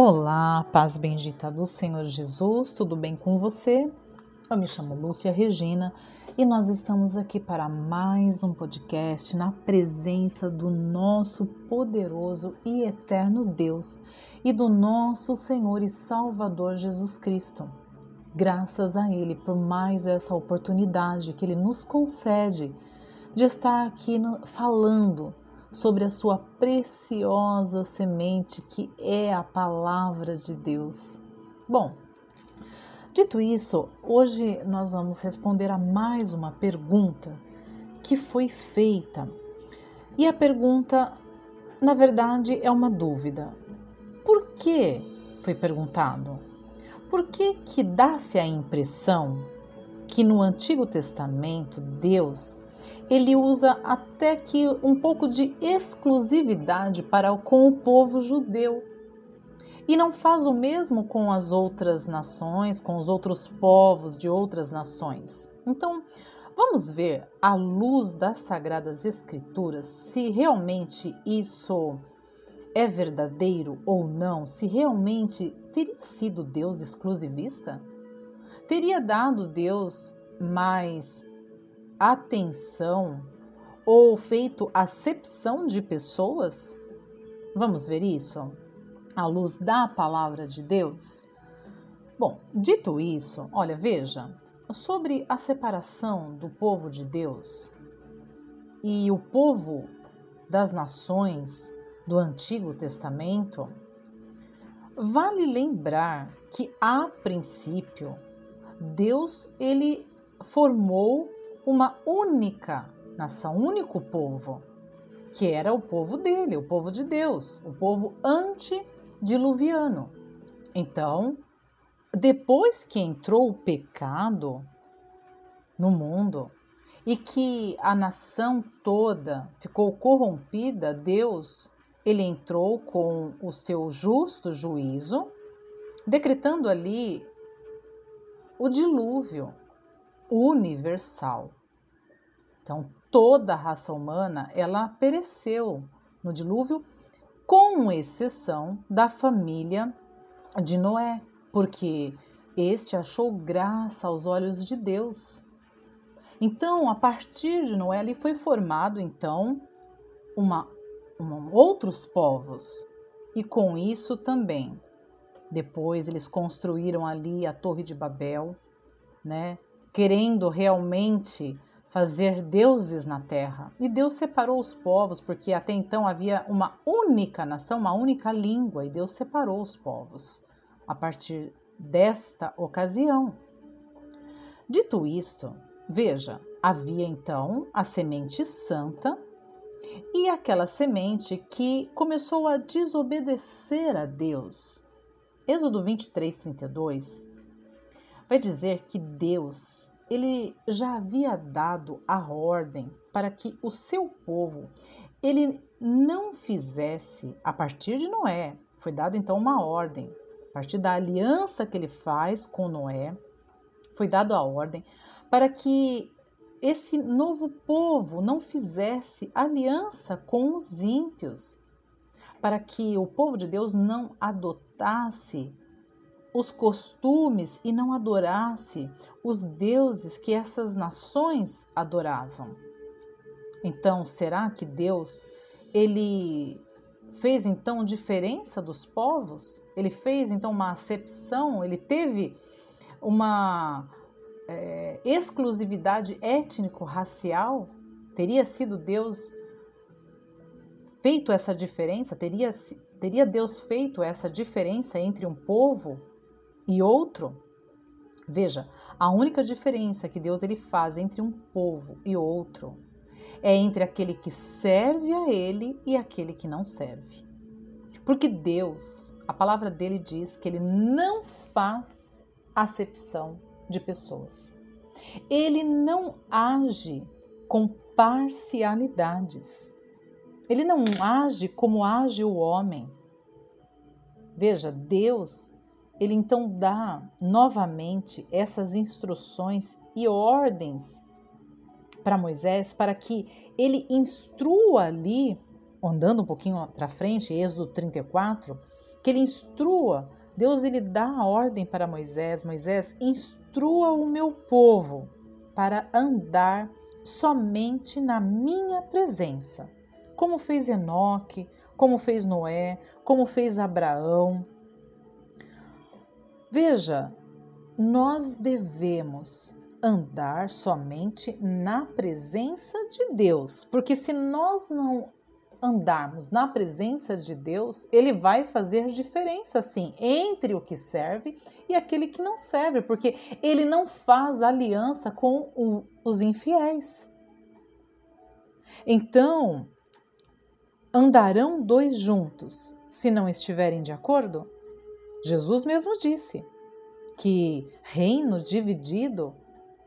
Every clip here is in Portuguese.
Olá, paz bendita do Senhor Jesus, tudo bem com você? Eu me chamo Lúcia Regina e nós estamos aqui para mais um podcast na presença do nosso poderoso e eterno Deus e do nosso Senhor e Salvador Jesus Cristo. Graças a Ele por mais essa oportunidade que Ele nos concede de estar aqui falando sobre a sua preciosa semente que é a palavra de Deus. Bom, dito isso, hoje nós vamos responder a mais uma pergunta que foi feita. E a pergunta, na verdade, é uma dúvida. Por que foi perguntado? Por que que dá-se a impressão que no Antigo Testamento Deus ele usa até que um pouco de exclusividade para com o povo judeu. E não faz o mesmo com as outras nações, com os outros povos de outras nações. Então, vamos ver, à luz das Sagradas Escrituras, se realmente isso é verdadeiro ou não, se realmente teria sido Deus exclusivista? Teria dado Deus mais atenção ou feito acepção de pessoas? Vamos ver isso à luz da palavra de Deus? Bom, dito isso, olha, veja, sobre a separação do povo de Deus e o povo das nações do Antigo Testamento, vale lembrar que a princípio Deus ele formou uma única nação, um único povo, que era o povo dele, o povo de Deus, o povo antediluviano. Então, depois que entrou o pecado no mundo e que a nação toda ficou corrompida, Deus ele entrou com o seu justo juízo, decretando ali o dilúvio universal. Então, toda a raça humana, ela pereceu no dilúvio, com exceção da família de Noé, porque este achou graça aos olhos de Deus. Então, a partir de Noé, ali foi formado então uma, uma, outros povos. E com isso também. Depois eles construíram ali a Torre de Babel, né? Querendo realmente fazer deuses na terra. E Deus separou os povos, porque até então havia uma única nação, uma única língua, e Deus separou os povos a partir desta ocasião. Dito isto, veja, havia então a semente santa e aquela semente que começou a desobedecer a Deus. Êxodo 23, 32 vai dizer que Deus ele já havia dado a ordem para que o seu povo ele não fizesse a partir de Noé. Foi dado então uma ordem, a partir da aliança que ele faz com Noé, foi dado a ordem para que esse novo povo não fizesse aliança com os ímpios, para que o povo de Deus não adotasse os costumes e não adorasse os deuses que essas nações adoravam. Então, será que Deus ele fez então diferença dos povos? Ele fez então uma acepção? Ele teve uma é, exclusividade étnico-racial? Teria sido Deus feito essa diferença? Teria, teria Deus feito essa diferença entre um povo e outro. Veja, a única diferença que Deus ele faz entre um povo e outro é entre aquele que serve a ele e aquele que não serve. Porque Deus, a palavra dele diz que ele não faz acepção de pessoas. Ele não age com parcialidades. Ele não age como age o homem. Veja, Deus ele então dá novamente essas instruções e ordens para Moisés para que ele instrua ali, andando um pouquinho para frente, Êxodo 34, que ele instrua. Deus ele dá a ordem para Moisés: Moisés, instrua o meu povo para andar somente na minha presença, como fez Enoque, como fez Noé, como fez Abraão. Veja, nós devemos andar somente na presença de Deus, porque se nós não andarmos na presença de Deus, ele vai fazer diferença sim entre o que serve e aquele que não serve, porque ele não faz aliança com o, os infiéis. Então, andarão dois juntos se não estiverem de acordo? Jesus mesmo disse que reino dividido,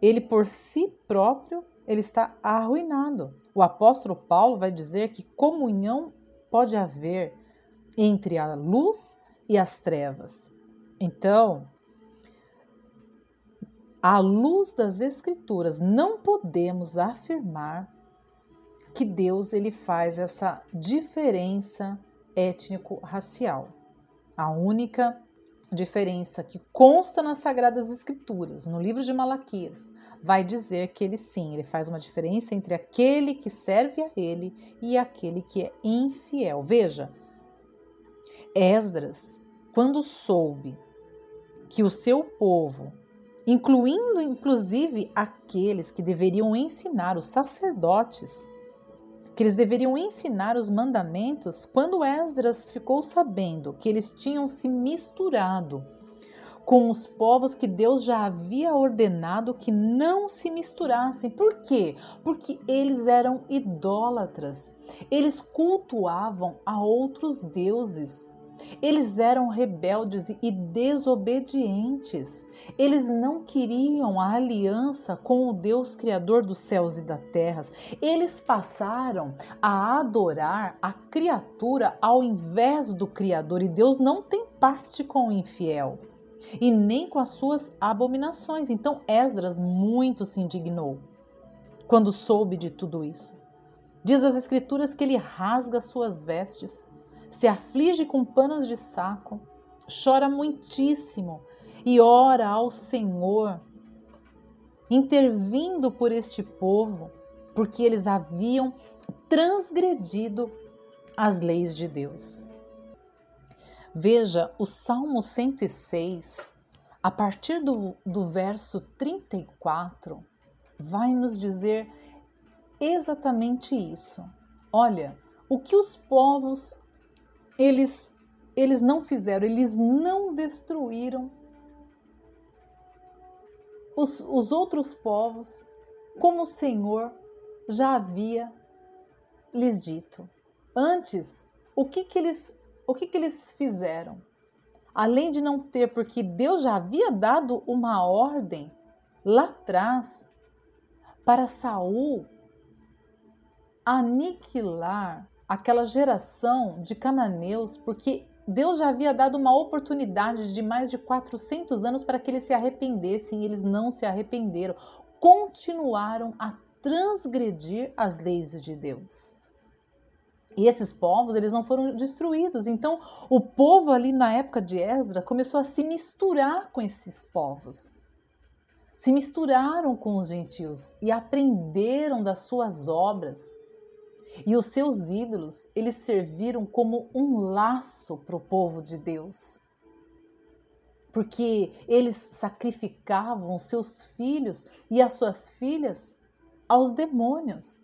ele por si próprio, ele está arruinado. O apóstolo Paulo vai dizer que comunhão pode haver entre a luz e as trevas. Então, à luz das escrituras, não podemos afirmar que Deus ele faz essa diferença étnico-racial. A única diferença que consta nas Sagradas Escrituras, no livro de Malaquias, vai dizer que ele sim, ele faz uma diferença entre aquele que serve a ele e aquele que é infiel. Veja, Esdras, quando soube que o seu povo, incluindo inclusive aqueles que deveriam ensinar os sacerdotes, que eles deveriam ensinar os mandamentos, quando Esdras ficou sabendo que eles tinham se misturado com os povos que Deus já havia ordenado que não se misturassem. Por quê? Porque eles eram idólatras. Eles cultuavam a outros deuses. Eles eram rebeldes e desobedientes. Eles não queriam a aliança com o Deus Criador dos céus e da terra. Eles passaram a adorar a criatura ao invés do Criador, e Deus não tem parte com o infiel e nem com as suas abominações. Então Esdras muito se indignou quando soube de tudo isso. Diz as Escrituras que ele rasga suas vestes, se aflige com panos de saco, chora muitíssimo e ora ao Senhor, intervindo por este povo, porque eles haviam transgredido as leis de Deus. Veja, o Salmo 106, a partir do, do verso 34, vai nos dizer exatamente isso. Olha, o que os povos eles eles não fizeram, eles não destruíram os, os outros povos, como o Senhor já havia lhes dito. Antes, o que, que eles o que, que eles fizeram? Além de não ter, porque Deus já havia dado uma ordem lá atrás para Saul aniquilar aquela geração de cananeus, porque Deus já havia dado uma oportunidade de mais de 400 anos para que eles se arrependessem, e eles não se arrependeram, continuaram a transgredir as leis de Deus. E esses povos, eles não foram destruídos. Então, o povo ali na época de Esdra começou a se misturar com esses povos. Se misturaram com os gentios e aprenderam das suas obras. E os seus ídolos, eles serviram como um laço para o povo de Deus. Porque eles sacrificavam seus filhos e as suas filhas aos demônios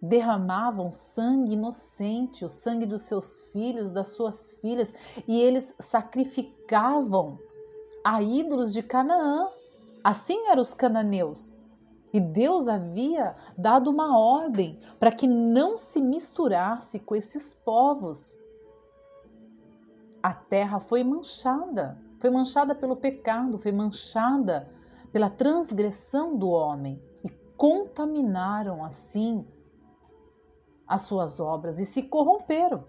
derramavam sangue inocente, o sangue dos seus filhos, das suas filhas, e eles sacrificavam a ídolos de Canaã. Assim eram os cananeus. E Deus havia dado uma ordem para que não se misturasse com esses povos. A terra foi manchada, foi manchada pelo pecado, foi manchada pela transgressão do homem e contaminaram assim as suas obras e se corromperam.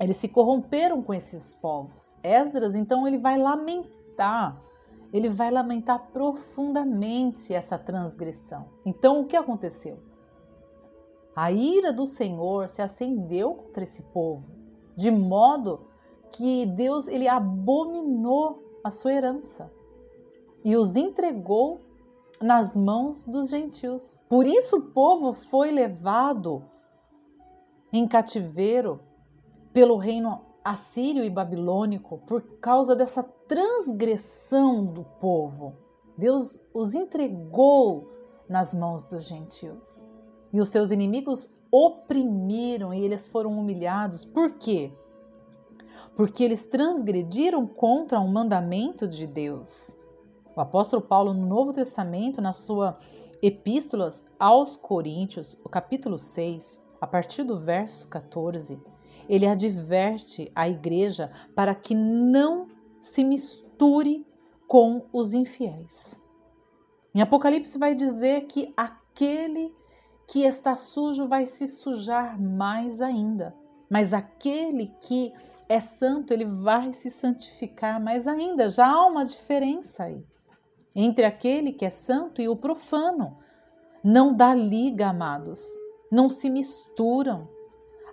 Eles se corromperam com esses povos. Esdras, então, ele vai lamentar, ele vai lamentar profundamente essa transgressão. Então, o que aconteceu? A ira do Senhor se acendeu contra esse povo, de modo que Deus ele abominou a sua herança e os entregou nas mãos dos gentios. Por isso o povo foi levado em cativeiro pelo reino assírio e babilônico por causa dessa transgressão do povo. Deus os entregou nas mãos dos gentios. E os seus inimigos oprimiram e eles foram humilhados. Por quê? Porque eles transgrediram contra um mandamento de Deus. O apóstolo Paulo, no Novo Testamento, na sua Epístolas aos Coríntios, o capítulo 6, a partir do verso 14, ele adverte a igreja para que não se misture com os infiéis. Em Apocalipse vai dizer que aquele que está sujo vai se sujar mais ainda, mas aquele que é santo, ele vai se santificar mais ainda. Já há uma diferença aí entre aquele que é santo e o profano. Não dá liga, amados, não se misturam.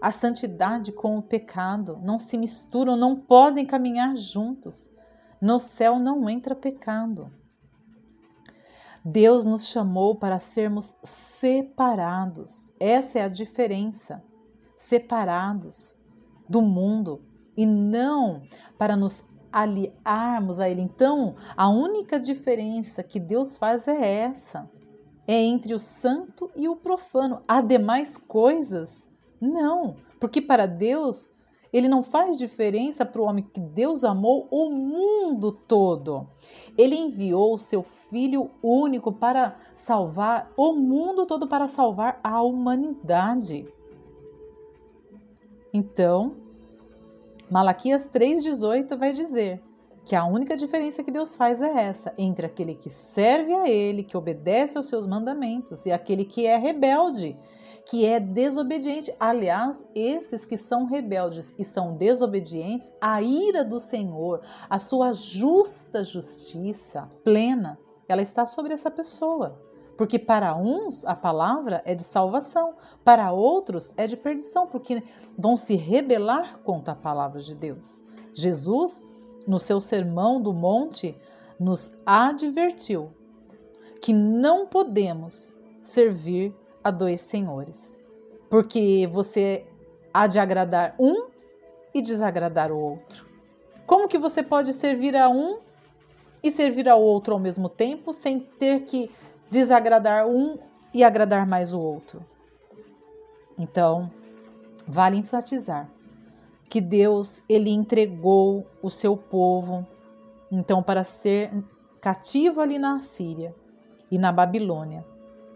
A santidade com o pecado não se misturam, não podem caminhar juntos. No céu não entra pecado. Deus nos chamou para sermos separados. Essa é a diferença. Separados do mundo e não para nos aliarmos a Ele. Então, a única diferença que Deus faz é essa: é entre o santo e o profano. Há demais coisas? Não, porque para Deus ele não faz diferença para o homem que Deus amou o mundo todo. Ele enviou o seu Filho único para salvar o mundo todo, para salvar a humanidade. Então, Malaquias 3,18 vai dizer que a única diferença que Deus faz é essa, entre aquele que serve a Ele, que obedece aos seus mandamentos, e aquele que é rebelde, que é desobediente. Aliás, esses que são rebeldes e são desobedientes, a ira do Senhor, a sua justa justiça plena, ela está sobre essa pessoa. Porque para uns a palavra é de salvação, para outros é de perdição, porque vão se rebelar contra a palavra de Deus. Jesus, no seu sermão do monte, nos advertiu que não podemos servir a dois senhores, porque você há de agradar um e desagradar o outro. Como que você pode servir a um e servir ao outro ao mesmo tempo sem ter que desagradar um e agradar mais o outro. Então, vale enfatizar que Deus ele entregou o seu povo então para ser cativo ali na Síria e na Babilônia,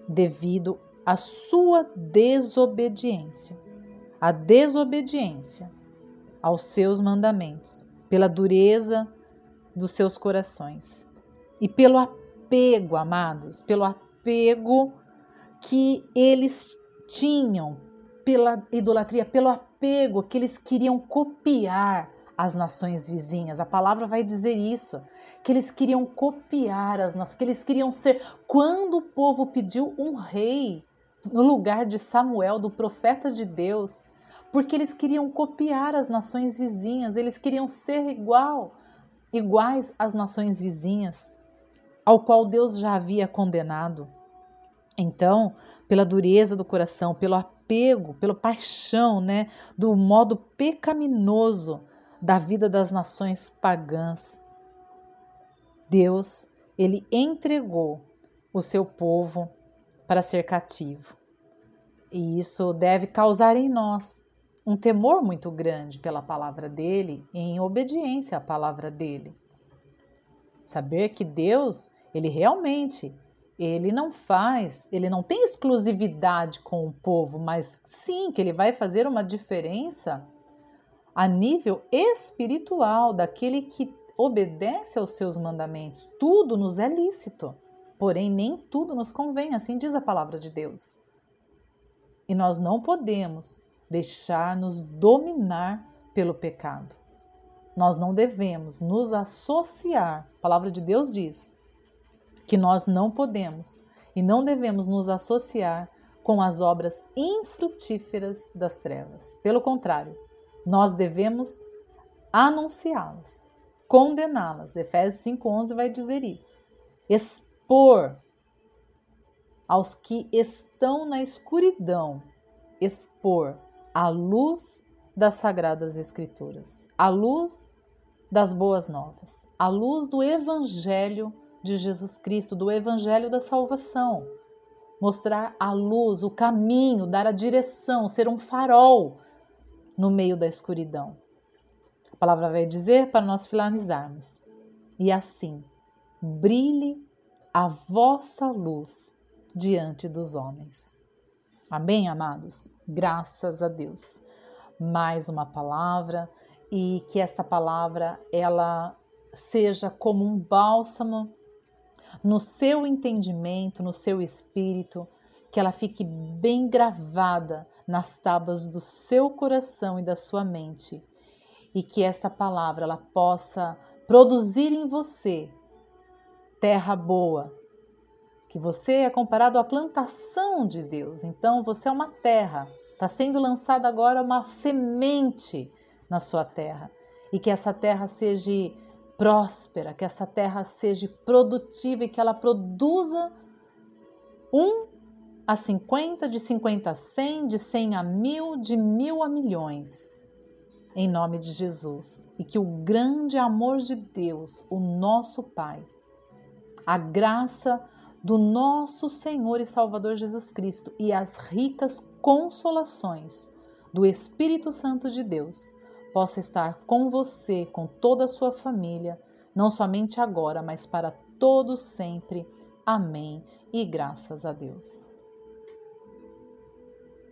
devido à sua desobediência. A desobediência aos seus mandamentos, pela dureza dos seus corações e pelo apego, amados, pelo apego que eles tinham pela idolatria, pelo apego que eles queriam copiar as nações vizinhas. A palavra vai dizer isso, que eles queriam copiar as nações, que eles queriam ser. Quando o povo pediu um rei no lugar de Samuel, do profeta de Deus, porque eles queriam copiar as nações vizinhas, eles queriam ser igual, iguais às nações vizinhas ao qual Deus já havia condenado. Então, pela dureza do coração, pelo apego, pela paixão, né, do modo pecaminoso da vida das nações pagãs, Deus, ele entregou o seu povo para ser cativo. E isso deve causar em nós um temor muito grande pela palavra dele, em obediência à palavra dele. Saber que Deus, ele realmente, ele não faz, ele não tem exclusividade com o povo, mas sim que ele vai fazer uma diferença a nível espiritual daquele que obedece aos seus mandamentos. Tudo nos é lícito, porém nem tudo nos convém, assim diz a palavra de Deus. E nós não podemos deixar-nos dominar pelo pecado. Nós não devemos nos associar. A palavra de Deus diz: que nós não podemos e não devemos nos associar com as obras infrutíferas das trevas. Pelo contrário, nós devemos anunciá-las, condená-las. Efésios 5:11 vai dizer isso. Expor aos que estão na escuridão, expor a luz das sagradas escrituras, a luz das boas novas, a luz do evangelho de Jesus Cristo, do evangelho da salvação. Mostrar a luz, o caminho, dar a direção, ser um farol no meio da escuridão. A palavra vai dizer para nós finalizarmos. E assim, brilhe a vossa luz diante dos homens. Amém, amados? Graças a Deus. Mais uma palavra e que esta palavra ela seja como um bálsamo no seu entendimento, no seu espírito, que ela fique bem gravada nas tábuas do seu coração e da sua mente, e que esta palavra ela possa produzir em você terra boa, que você é comparado à plantação de Deus. Então você é uma terra, está sendo lançada agora uma semente na sua terra e que essa terra seja próspera, que essa terra seja produtiva e que ela produza um a 50, de 50 a 100, de 100 a mil, de mil a milhões. Em nome de Jesus. E que o grande amor de Deus, o nosso Pai, a graça do nosso Senhor e Salvador Jesus Cristo e as ricas consolações do Espírito Santo de Deus possa estar com você, com toda a sua família, não somente agora, mas para todos sempre. Amém. E graças a Deus.